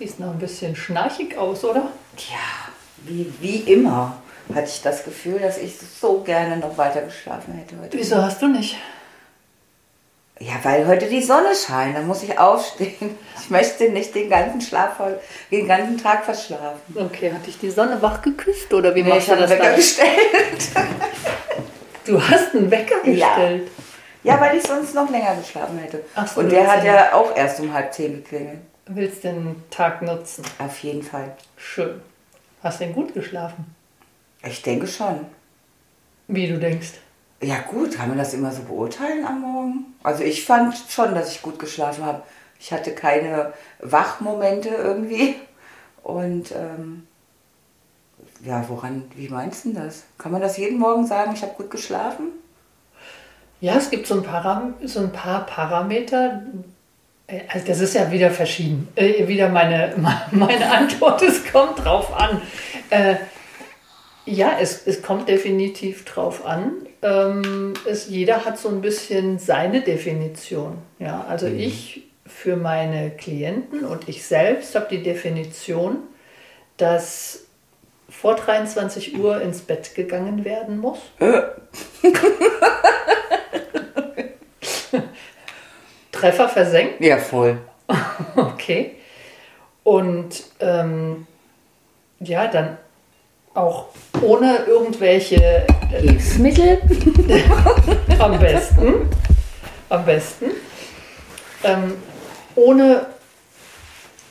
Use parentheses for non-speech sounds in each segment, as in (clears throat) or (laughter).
Siehst noch ein bisschen schnarchig aus, oder? Tja, wie, wie immer hatte ich das Gefühl, dass ich so gerne noch weiter geschlafen hätte heute. Wieso hast du nicht? Ja, weil heute die Sonne scheint, dann muss ich aufstehen. (laughs) Ich möchte nicht den ganzen Schlaf, den ganzen Tag verschlafen. Okay, hat dich die Sonne wach geküsst oder wie Nee, machst ich du habe das Wecker dann? gestellt. (laughs) Du hast einen Wecker Ja. gestellt. Ja, weil ich sonst noch länger geschlafen hätte. Ach so, Und der hat ja- ja auch erst um halb zehn geklingelt. Willst den Tag nutzen? Auf jeden Fall. Schön. Hast denn gut geschlafen? Ich denke schon. Wie du denkst. Ja gut, kann man das immer so beurteilen am Morgen? Also ich fand schon, dass ich gut geschlafen habe. Ich hatte keine Wachmomente irgendwie. Und ähm, ja, woran, wie meinst du denn das? Kann man das jeden Morgen sagen, ich habe gut geschlafen? Ja, es gibt so ein, Param so ein paar Parameter. Äh, Also das ist ja wieder verschieden. Äh, wieder meine, (laughs) meine Antwort, es kommt drauf an. Äh, ja, es, es kommt definitiv drauf an. Ähm, es, jeder hat so ein bisschen seine Definition. Ja, also ich für meine Klienten und ich selbst habe die Definition, dass vor 23 Uhr ins Bett gegangen werden muss. (laughs) Treffer versenkt. Ja, voll. (laughs) Okay. Und ähm, ja, dann auch ohne irgendwelche Hilfsmittel? (laughs) am besten, am besten, ähm, ohne,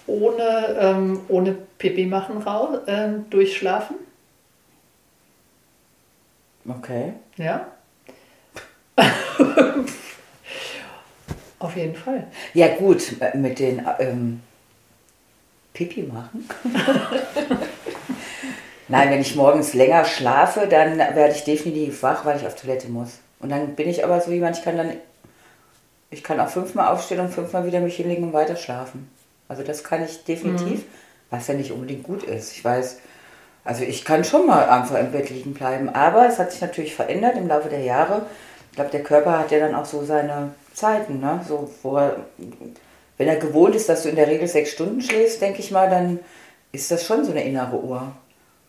ohne, ähm, ohne Pipi machen raus, ähm, durchschlafen. Okay. Ja. (laughs) Auf jeden Fall. Ja gut, mit den ähm, Pipi machen. (laughs) Nein, wenn ich morgens länger schlafe, dann werde ich definitiv wach, weil ich auf Toilette muss. Und dann bin ich aber so jemand, ich kann dann, ich kann auch fünfmal aufstehen und fünfmal wieder mich hinlegen und weiter schlafen. Also das kann ich definitiv, was ja nicht unbedingt gut ist. Ich weiß, also ich kann schon mal einfach im Bett liegen bleiben, aber es hat sich natürlich verändert im Laufe der Jahre. Ich glaube, der Körper hat ja dann auch so seine Zeiten, ne? So, wo er, wenn er gewohnt ist, dass du in der Regel sechs Stunden schläfst, denke ich mal, dann ist das schon so eine innere Uhr.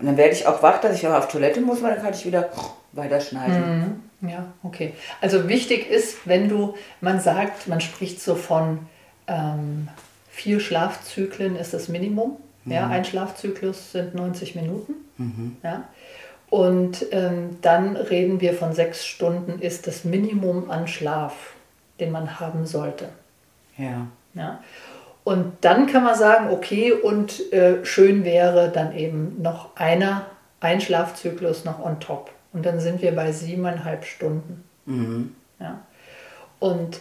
Und dann werde ich auch wach, dass ich aber auf Toilette muss, weil dann kann ich wieder weiterschneiden. Ja, okay. Also wichtig ist, wenn du, man sagt, man spricht so von ähm, vier Schlafzyklen ist das Minimum. Ja, ein Schlafzyklus sind 90 Minuten. Ja. Und ähm, dann reden wir von sechs Stunden ist das Minimum an Schlaf, den man haben sollte. Ja. Ja. Und dann kann man sagen, okay, und äh, schön wäre dann eben noch einer, ein Schlafzyklus noch on top. Und dann sind wir bei siebeneinhalb Stunden. Ja. Und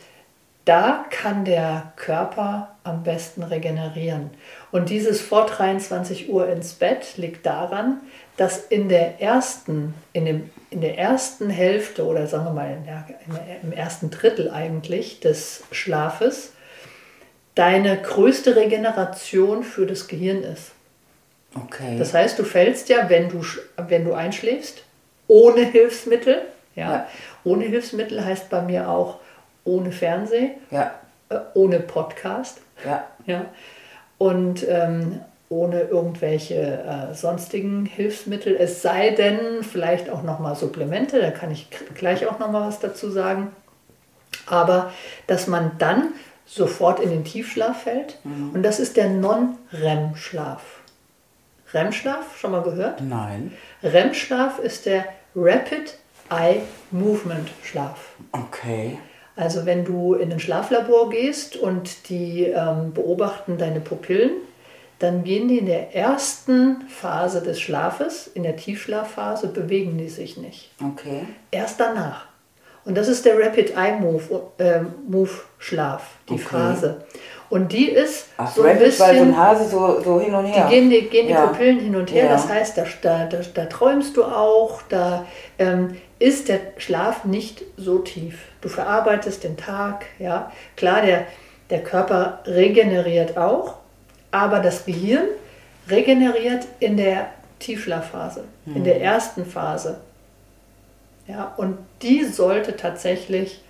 da kann der Körper am besten regenerieren. Und dieses vor 23 Uhr ins Bett liegt daran, dass in der ersten, in, dem, in der ersten Hälfte oder sagen wir mal in der, in der, im ersten Drittel eigentlich des Schlafes deine größte Regeneration für das Gehirn ist. Okay. Das heißt, du fällst ja, wenn du, wenn du einschläfst, ohne Hilfsmittel. Ja. Ja. Ohne Hilfsmittel heißt bei mir auch ohne Fernseh, ja, äh, ohne Podcast. ja. Ja. Und ähm, ohne irgendwelche äh, sonstigen Hilfsmittel. Es sei denn, vielleicht auch nochmal Supplemente, da kann ich gleich auch nochmal was dazu sagen. Aber dass man dann sofort in den Tiefschlaf fällt und das ist der Non-REM-Schlaf. REM-Schlaf, schon mal gehört? Nein. REM-Schlaf ist der Rapid Eye Movement Schlaf. Okay. Also wenn du in ein Schlaflabor gehst und die ähm, beobachten deine Pupillen, dann gehen die in der ersten Phase des Schlafes, in der Tiefschlafphase, bewegen die sich nicht. Okay. Erst danach. Und das ist der Rapid Eye Move, äh, Move Schlaf, die Okay. Phase. Und die ist Ach, so ein Rapid, weil so ein bisschen. Hase so, so hin und her. Die gehen die, gehen die Ja. Pupillen hin und her, Ja. das heißt, da, da, da, träumst du auch, da ähm, ist der Schlaf nicht so tief. Du verarbeitest den Tag, ja. Klar, der, der Körper regeneriert auch, aber das Gehirn regeneriert in der Tiefschlafphase, in Hm. der ersten Phase. Ja, und die sollte tatsächlich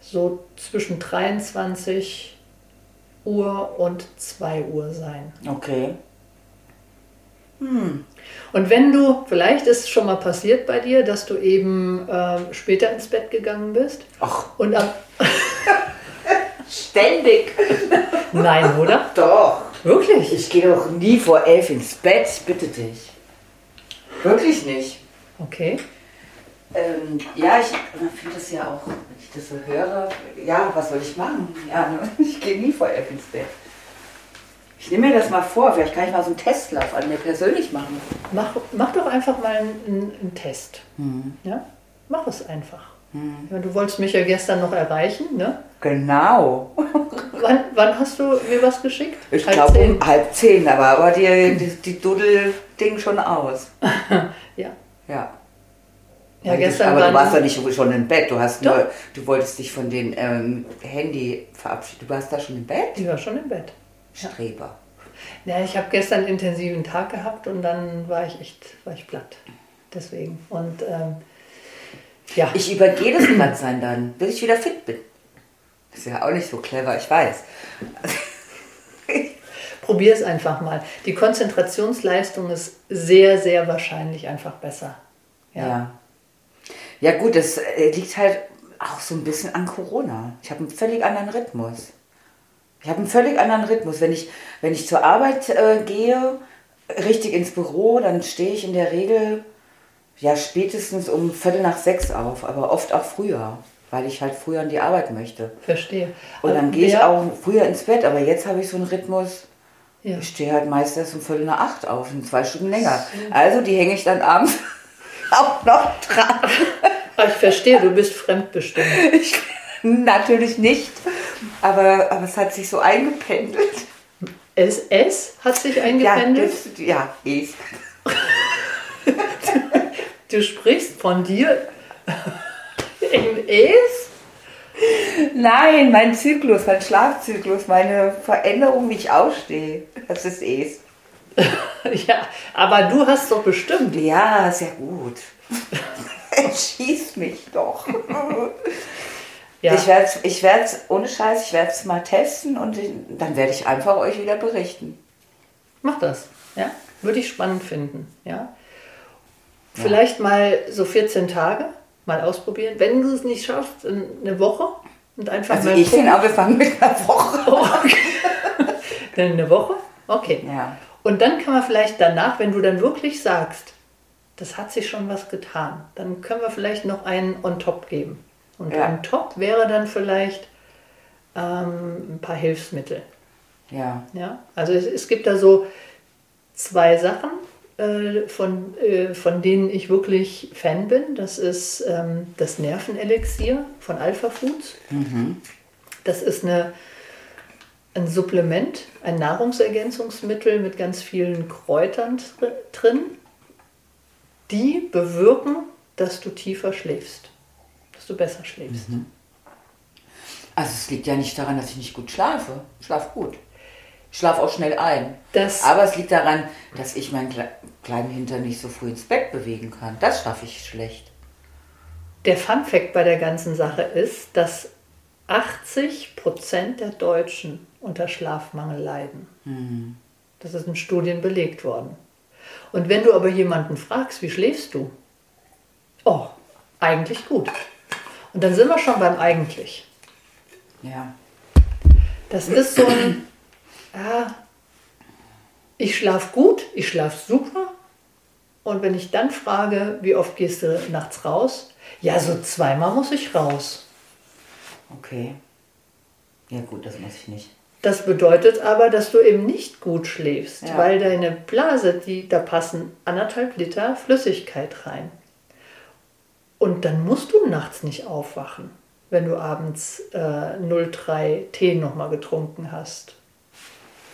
so zwischen 23 Uhr und 2 Uhr sein. Okay. Und wenn du, vielleicht ist es schon mal passiert bei dir, dass du eben ähm, später ins Bett gegangen bist Ach, und am. ständig. Nein, oder? (laughs) Doch. Wirklich? Ich gehe doch nie vor elf ins Bett, bitte dich. Wirklich nicht. Okay. Ähm, ja, ich finde das ja auch, wenn ich das so höre, ja, was soll ich machen? Ja, ne? (laughs) ich gehe nie vor elf ins Bett. Ich nehme mir das mal vor, vielleicht kann ich mal so einen Testlauf an mir persönlich machen. Mach, mach doch einfach mal einen, einen Test. Ja? Mach es einfach. Ja, du wolltest mich ja gestern noch erreichen, ne? Genau. (laughs) Wann, wann hast du mir was geschickt? Ich glaube um halb zehn, aber, aber die, die, die Duddel-Ding schon aus. (laughs) Ja. Ja. Ja, gestern aber du warst doch nicht schon im Bett. Du hast nur, du wolltest dich von dem ähm, Handy verabschieden. Du warst da schon im Bett? Die war schon im Bett. Streber. Ja, ich habe gestern einen intensiven Tag gehabt und dann war ich echt, war ich platt. Deswegen. Und ähm, ja, Ich übergehe das Plattsein dann, bis ich wieder fit bin. Ist ja auch nicht so clever, ich weiß. (laughs) probier es einfach mal. Die Konzentrationsleistung ist sehr, sehr wahrscheinlich einfach besser. Ja. Ja. Ja, gut, das äh, liegt halt auch so ein bisschen an Corona. Ich habe einen völlig anderen Rhythmus. Ich habe einen völlig anderen Rhythmus. Wenn ich, wenn ich zur Arbeit äh, gehe, richtig ins Büro, dann stehe ich in der Regel ja spätestens um Viertel nach sechs auf, aber oft auch früher, weil ich halt früher an die Arbeit möchte. Verstehe. Und dann Aber gehe ich auch früher ins Bett, aber jetzt habe ich so einen Rhythmus, Ja. ich stehe halt meist erst um Viertel nach acht auf, und zwei Stunden länger. Also die hänge ich dann abends (laughs) auch noch dran. Ich verstehe, du bist fremdbestimmt. (laughs) Ich, natürlich nicht, aber, aber es hat sich so eingependelt. Es, hat sich Ja, eingependelt. das, ja, es. (laughs) Du sprichst von dir im Es? Nein, mein Zyklus, mein Schlafzyklus, meine Veränderung, wie ich ausstehe, das ist es. (laughs) Ja, aber du hast doch bestimmt. Ja, ja gut. (laughs) Schieß mich doch. Ja, Ich werde es, ich werd's, ohne Scheiß, ich werde es mal testen und dann werde ich einfach euch wieder berichten. mach das. Ja, würde ich spannend finden. Ja. Vielleicht mal so 14 Tage mal ausprobieren. Wenn du es nicht schaffst, in eine Woche und einfach Also mal ich finde auch, wir fangen mit einer Woche. (laughs) Okay. Dann eine Woche? Okay. Ja. Und dann kann man vielleicht danach, wenn du dann wirklich sagst, das hat sich schon was getan, dann können wir vielleicht noch einen on top geben. Und Ja. on top wäre dann vielleicht ähm, ein paar Hilfsmittel. Ja. Ja? Also es, es gibt da so zwei Sachen, äh, von, äh, von denen ich wirklich Fan bin. Das ist ähm, das Nervenelixier von Alpha Foods. Das ist eine, ein Supplement, ein Nahrungsergänzungsmittel mit ganz vielen Kräutern dr- drin, die bewirken, dass du tiefer schläfst, dass du besser schläfst. Also es liegt ja nicht daran, dass ich nicht gut schlafe. Ich schlafe gut. Ich schlafe auch schnell ein. Das- Aber es liegt daran, dass ich meinen Kle kleinen Hintern nicht so früh ins Bett bewegen kann. Das schaffe ich schlecht. Der Fun Fact bei der ganzen Sache ist, dass 80 Prozent der Deutschen unter Schlafmangel leiden. Das ist in Studien belegt worden. Und wenn du aber jemanden fragst, wie schläfst du? Oh, eigentlich gut. Und dann sind wir schon beim eigentlich. Ja. Das ist so ein, ja, ich schlafe gut, ich schlafe super. Und wenn ich dann frage, wie oft gehst du nachts raus? Ja, so zweimal muss ich raus. Okay. Ja gut, das muss ich nicht. Das bedeutet aber, dass du eben nicht gut schläfst, Ja. weil deine Blase, die, da passen anderthalb Liter Flüssigkeit rein. Und dann musst du nachts nicht aufwachen, wenn du abends äh, 0,3 Tee nochmal getrunken hast.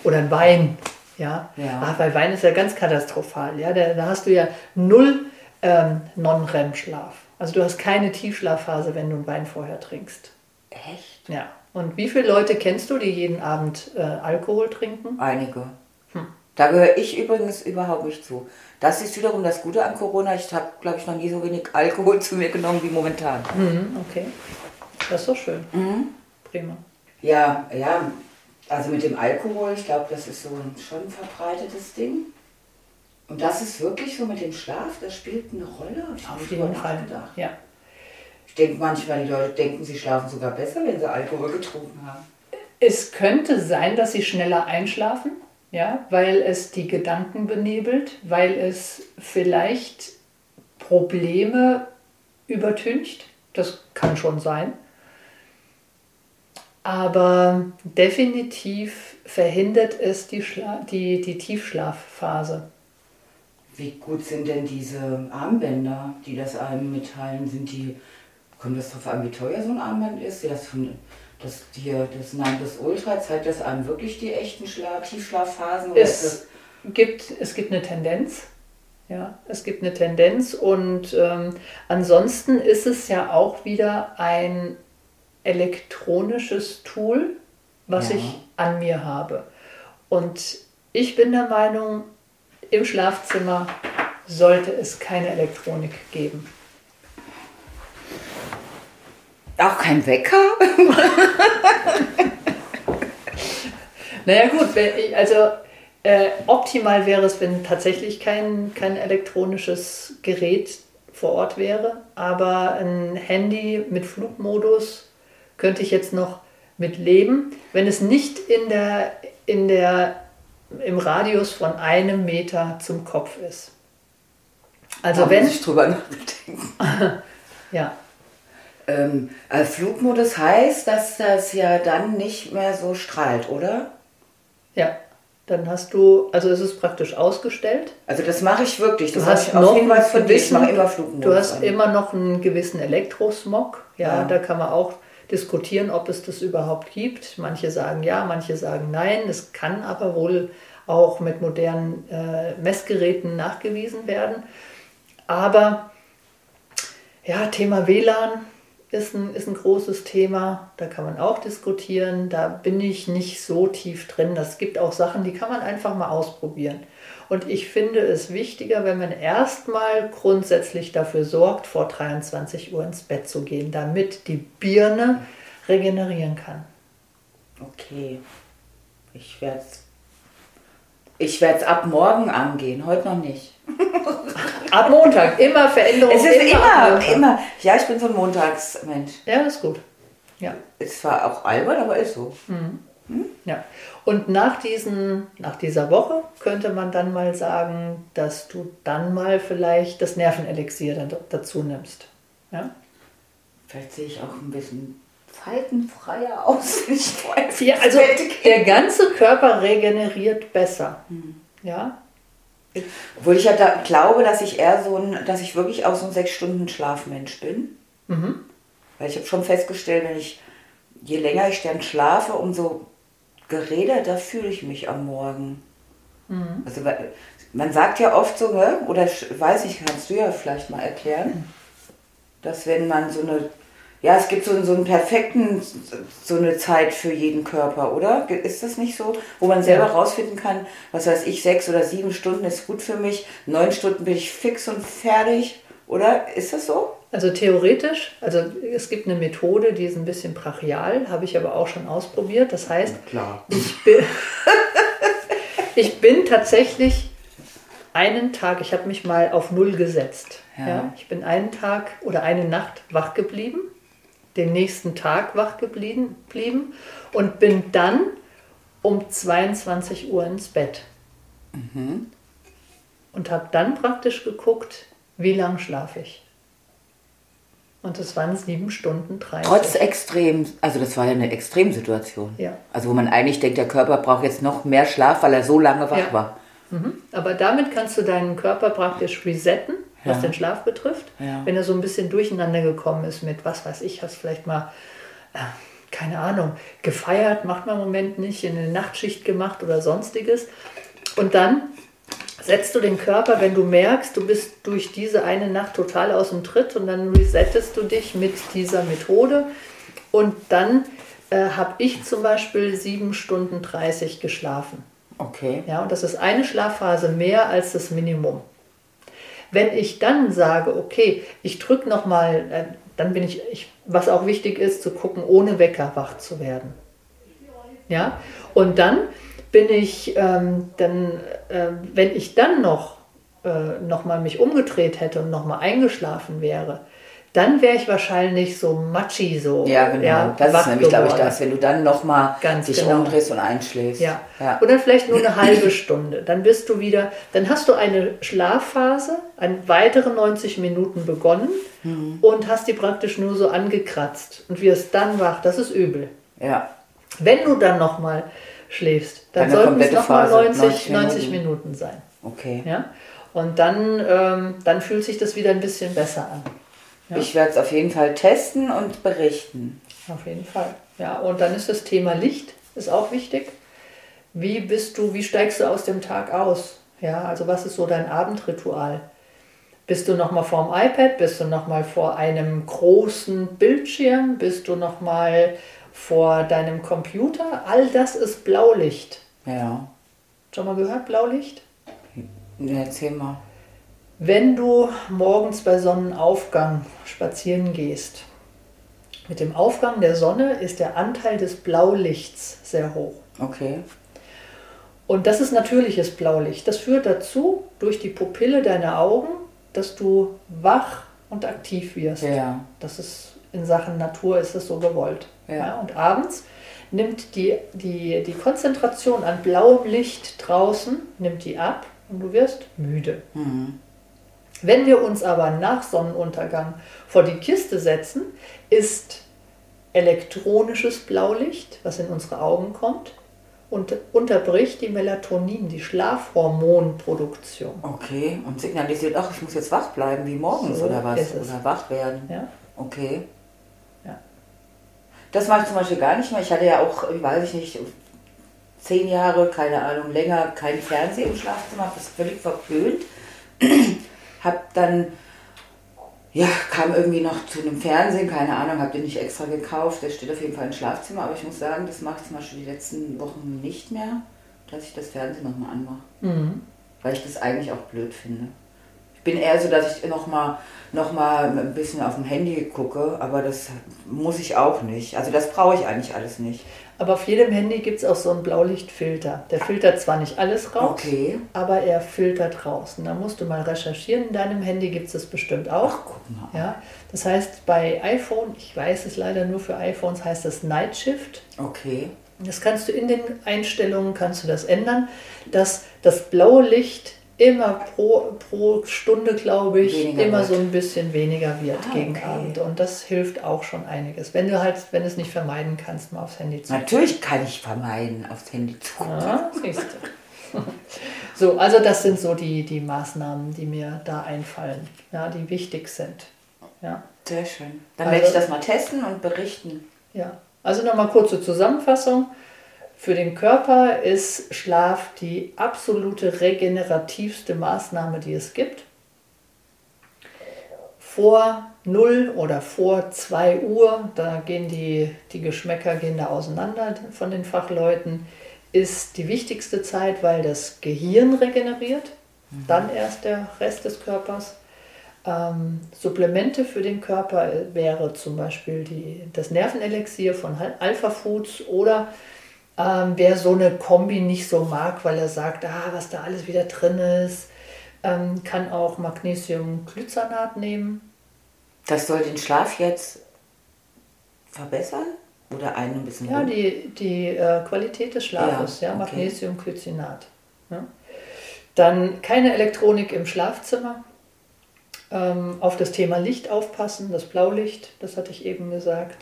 Oder ein Wein. Ja, Ja. Ah, weil Wein ist ja ganz katastrophal. Ja? Da, da hast du ja null ähm, Non-REM-Schlaf. Also du hast keine Tiefschlafphase, wenn du einen Wein vorher trinkst. Echt? Ja. Und wie viele Leute kennst du, die jeden Abend äh, Alkohol trinken? Einige. Da gehöre ich übrigens überhaupt nicht zu. Das ist wiederum das Gute an Corona. Ich habe, glaube ich, noch nie so wenig Alkohol (laughs) zu mir genommen wie momentan. Mhm, okay. Das ist doch schön. Prima. Ja, ja, also mit dem Alkohol, ich glaube, das ist so ein schon verbreitetes Ding. Und das ist wirklich so mit dem Schlaf, das spielt eine Rolle. Auf jeden Fall. nachgedacht. Ja. Ich denke manchmal, die Leute denken, sie schlafen sogar besser, wenn sie Alkohol getrunken haben. Es könnte sein, dass sie schneller einschlafen, ja, weil es die Gedanken benebelt, weil es vielleicht Probleme übertüncht. Das kann schon sein. Aber definitiv verhindert es die, Schla die, die Tiefschlafphase. Wie gut sind denn diese Armbänder, die das einem mitteilen? Sind die, kommt das darauf an, wie teuer so ein Armband ist? Das, von, das, hier, das Nimbus Ultra zeigt das einem wirklich die echten Schla Tiefschlafphasen? Es gibt, es gibt eine Tendenz. Ja, es gibt eine Tendenz und ähm, ansonsten ist es ja auch wieder ein elektronisches Tool, was Ja. ich an mir habe. Und ich bin der Meinung, im Schlafzimmer sollte es keine Elektronik geben. das auch kein Wecker? (laughs) Naja gut, also äh, optimal wäre es, wenn tatsächlich kein, kein elektronisches Gerät vor Ort wäre, aber ein Handy mit Flugmodus könnte ich jetzt noch mit leben, wenn es nicht in der, in der, im Radius von einem Meter zum Kopf ist. Also Da wenn, muss ich drüber nachdenken. (laughs) ja, Ähm, äh, Flugmodus heißt, dass das ja dann nicht mehr so strahlt, oder? ja, dann hast du, also es ist praktisch ausgestellt. Also das mache ich wirklich. Das Du hast ich noch auf Hinweis von einen dir. Ich mache immer Flugmodus. Du hast an. immer noch einen gewissen Elektrosmog. Ja, Ja. da kann man auch diskutieren, ob es das überhaupt gibt. Manche sagen ja, manche sagen nein. Es kann aber wohl auch mit modernen äh, Messgeräten nachgewiesen werden. Aber ja, Thema WLAN ist ein, ist ein großes Thema. Da kann man auch diskutieren. Da bin ich nicht so tief drin. Das gibt auch Sachen, die kann man einfach mal ausprobieren. Und ich finde es wichtiger, wenn man erstmal grundsätzlich dafür sorgt, vor 23 Uhr ins Bett zu gehen, damit die Birne regenerieren kann. Okay. Ich werde es ich werd's ab morgen angehen, heute noch nicht. (laughs) Ab Montag, immer Veränderungen. Es ist immer, Montag. immer. Ja, ich bin so ein Montagsmensch. Ja, ist gut. Ja. Ist zwar auch albern, aber ist so. Ja, und nach, diesen, nach dieser Woche könnte man dann mal sagen, dass du dann mal vielleicht das Nervenelixier dann dazu nimmst. Ja, Vielleicht sehe ich auch ein bisschen zeitenfreier aus, ja also der ganze Körper regeneriert besser. Ja, Obwohl ich ja da glaube, dass ich eher so ein, dass ich wirklich auch so ein sechs Stunden Schlafmensch bin. Weil ich habe schon festgestellt, wenn ich, je länger ich dann schlafe, umso geredeter fühle ich mich am Morgen. Also weil- man sagt ja oft so, oder weiß ich, kannst du ja vielleicht mal erklären, dass wenn man so eine, ja, es gibt so, so einen perfekten, so eine Zeit für jeden Körper, oder? Ist das nicht so? Wo man selber Ja. rausfinden kann, was weiß ich, sechs oder sieben Stunden ist gut für mich, neun Stunden bin ich fix und fertig, oder? Ist das so? also theoretisch, also es gibt eine Methode, die ist ein bisschen brachial, habe ich aber auch schon ausprobiert. Das heißt, Klar. Ich bin, (laughs) ich bin tatsächlich einen Tag, ich habe mich mal auf Null gesetzt. Ja. Ja. ich bin einen Tag oder eine Nacht wach geblieben, den nächsten Tag wach geblieben blieben und bin dann um 22 Uhr ins Bett. Und habe dann praktisch geguckt, wie lang schlafe ich. Und das waren sieben Stunden 30. Trotz extrem, also das war ja eine Extremsituation. Ja. Also wo man eigentlich denkt, der Körper braucht jetzt noch mehr Schlaf, weil er so lange wach Ja. war. Mhm. Aber damit kannst du deinen Körper praktisch resetten, was Ja. den Schlaf betrifft. Ja. Wenn er so ein bisschen durcheinander gekommen ist mit, was weiß ich, hast vielleicht mal, äh, keine Ahnung, gefeiert, macht man im Moment nicht, in eine Nachtschicht gemacht oder sonstiges. Und dann setzt du den Körper, wenn du merkst, du bist durch diese eine Nacht total aus dem Tritt und dann resettest du dich mit dieser Methode. Und dann äh, habe ich zum Beispiel sieben Stunden 30 geschlafen. Okay. Ja, und das ist eine Schlafphase mehr als das Minimum. Wenn ich dann sage, okay, ich drücke nochmal, äh, dann bin ich, ich, was auch wichtig ist, zu gucken, ohne Wecker wach zu werden. Ja, und dann bin ich, ähm, dann, äh, wenn ich dann noch, äh, noch mal mich umgedreht hätte und nochmal eingeschlafen wäre, dann wäre ich wahrscheinlich so matschi so. Ja, genau. das wach ist nämlich, glaube ich, das, wenn du dann nochmal dich genau. umdrehst und einschläfst. Ja. ja. Oder vielleicht nur eine (clears throat) halbe Stunde. Dann bist du wieder, dann hast du eine Schlafphase, eine weitere 90 Minuten begonnen Mhm. und hast die praktisch nur so angekratzt und wirst dann wach. Das ist übel. ja. Wenn du dann nochmal schläfst, dann Eine sollten es nochmal Phase, 90, 90 90 Minuten. Minuten. sein. Okay. Ja? Und dann, ähm, dann fühlt sich das wieder ein bisschen besser an. Ja. Ich werde es auf jeden Fall testen und berichten. Auf jeden Fall. Ja, und dann ist das Thema Licht, ist auch wichtig. Wie bist du, wie steigst du aus dem Tag aus? Ja, also was ist so dein Abendritual? Bist du nochmal vorm iPad? Bist du nochmal vor einem großen Bildschirm? Bist du nochmal vor deinem Computer? All das ist Blaulicht. Ja. Schon mal gehört, Blaulicht? Ja, Erzähl mal. Wenn du morgens bei Sonnenaufgang spazieren gehst, mit dem Aufgang der Sonne ist der Anteil des Blaulichts sehr hoch. Okay. Und das ist natürliches Blaulicht. Das führt dazu, durch die Pupille deiner Augen, dass du wach und aktiv wirst. Ja. Das ist in Sachen Natur ist es so gewollt. Ja. und abends nimmt die, die, die Konzentration an blauem Licht draußen, nimmt die ab und du wirst müde. Mhm. Wenn wir uns aber nach Sonnenuntergang vor die Kiste setzen, ist elektronisches Blaulicht, was in unsere Augen kommt, und unterbricht die Melatonin, die Schlafhormonproduktion. Okay. Und signalisiert, ach, ich muss jetzt wach bleiben, wie morgens So oder was? ist. Oder wach werden. Ja? Okay. Ja. Das mache ich zum Beispiel gar nicht mehr. Ich hatte ja auch, ich weiß ich nicht, zehn Jahre, keine Ahnung, länger kein Fernseher im Schlafzimmer, habe das völlig verpönt. Hab dann, ja, kam irgendwie noch zu einem Fernsehen, keine Ahnung, habe den nicht extra gekauft. Der steht auf jeden Fall im Schlafzimmer, aber ich muss sagen, das mache ich zum Beispiel die letzten Wochen nicht mehr, dass ich das Fernsehen nochmal anmache. Mhm. Weil ich das eigentlich auch blöd finde. Ich bin eher so, dass ich nochmal noch mal ein bisschen auf dem Handy gucke, aber das muss ich auch nicht. Also das brauche ich eigentlich alles nicht. Aber auf jedem Handy gibt es auch so einen Blaulichtfilter. Der filtert zwar nicht alles raus, Okay. aber er filtert raus. Und da musst du mal recherchieren. In deinem Handy gibt es das bestimmt auch. Ach, guck mal. Ja, das heißt bei iPhone, ich weiß es leider nur für iPhones, heißt das Night Shift. Okay. Das kannst du in den Einstellungen kannst du das ändern, dass das blaue Licht immer pro, pro Stunde, glaube ich, Weniger immer wird. so ein bisschen weniger wird Ah, gegen okay. Abend. Und das hilft auch schon einiges. Wenn du halt, wenn du es nicht vermeiden kannst, mal aufs Handy zu Natürlich kann ich vermeiden, aufs Handy zu gucken. Ja, siehst du. So, also das sind so die, die Maßnahmen, die mir da einfallen, ja, die wichtig sind. Ja. Sehr schön. Dann Also- werde ich das mal testen und berichten. Ja, also nochmal kurze Zusammenfassung. Für den Körper ist Schlaf die absolute regenerativste Maßnahme, die es gibt. Vor 0 oder vor 2 Uhr, da gehen die, die Geschmäcker gehen da auseinander von den Fachleuten, ist die wichtigste Zeit, weil das Gehirn regeneriert, dann erst der Rest des Körpers. Ähm, Supplemente für den Körper wäre zum Beispiel die, das Nervenelixier von Al- Alpha Foods oder ähm, wer so eine Kombi nicht so mag, weil er sagt, ah, was da alles wieder drin ist, ähm, kann auch Magnesiumglycinat nehmen. Das soll den Schlaf jetzt verbessern? Oder einen ein bisschen Ja, runter- die, die äh, Qualität des Schlafes, ja, Ja, okay. Magnesiumglycinat. Ja. Dann keine Elektronik im Schlafzimmer. Ähm, auf das Thema Licht aufpassen, das Blaulicht, das hatte ich eben gesagt.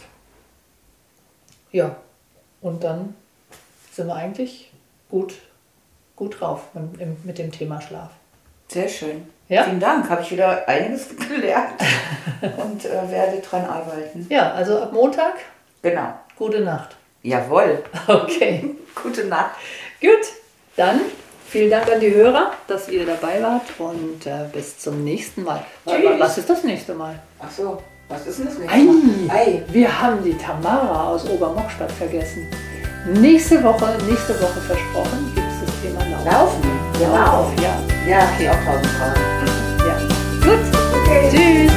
Ja, und dann sind wir eigentlich gut, gut drauf mit, dem Thema Schlaf. Sehr schön. Ja? Vielen Dank, habe ich wieder einiges (laughs) gelernt und äh, werde dran arbeiten. Ja, also ab Montag, Genau. gute Nacht. Jawohl. (laughs) Okay, Gute Nacht. gut. Dann vielen Dank an die Hörer, dass ihr dabei wart und äh, bis zum nächsten Mal. Tschüss. Was ist das nächste Mal? Ach so, was ist denn das nächste Ei, Mal? Ei. wir haben die Tamara aus Obermockstadt vergessen. Nächste Woche, nächste Woche versprochen, gibt es das Thema Laufen. Laufen. Genau. Ja. Ja, okay. auch tausend Fragen. ja. Gut. Okay. Tschüss.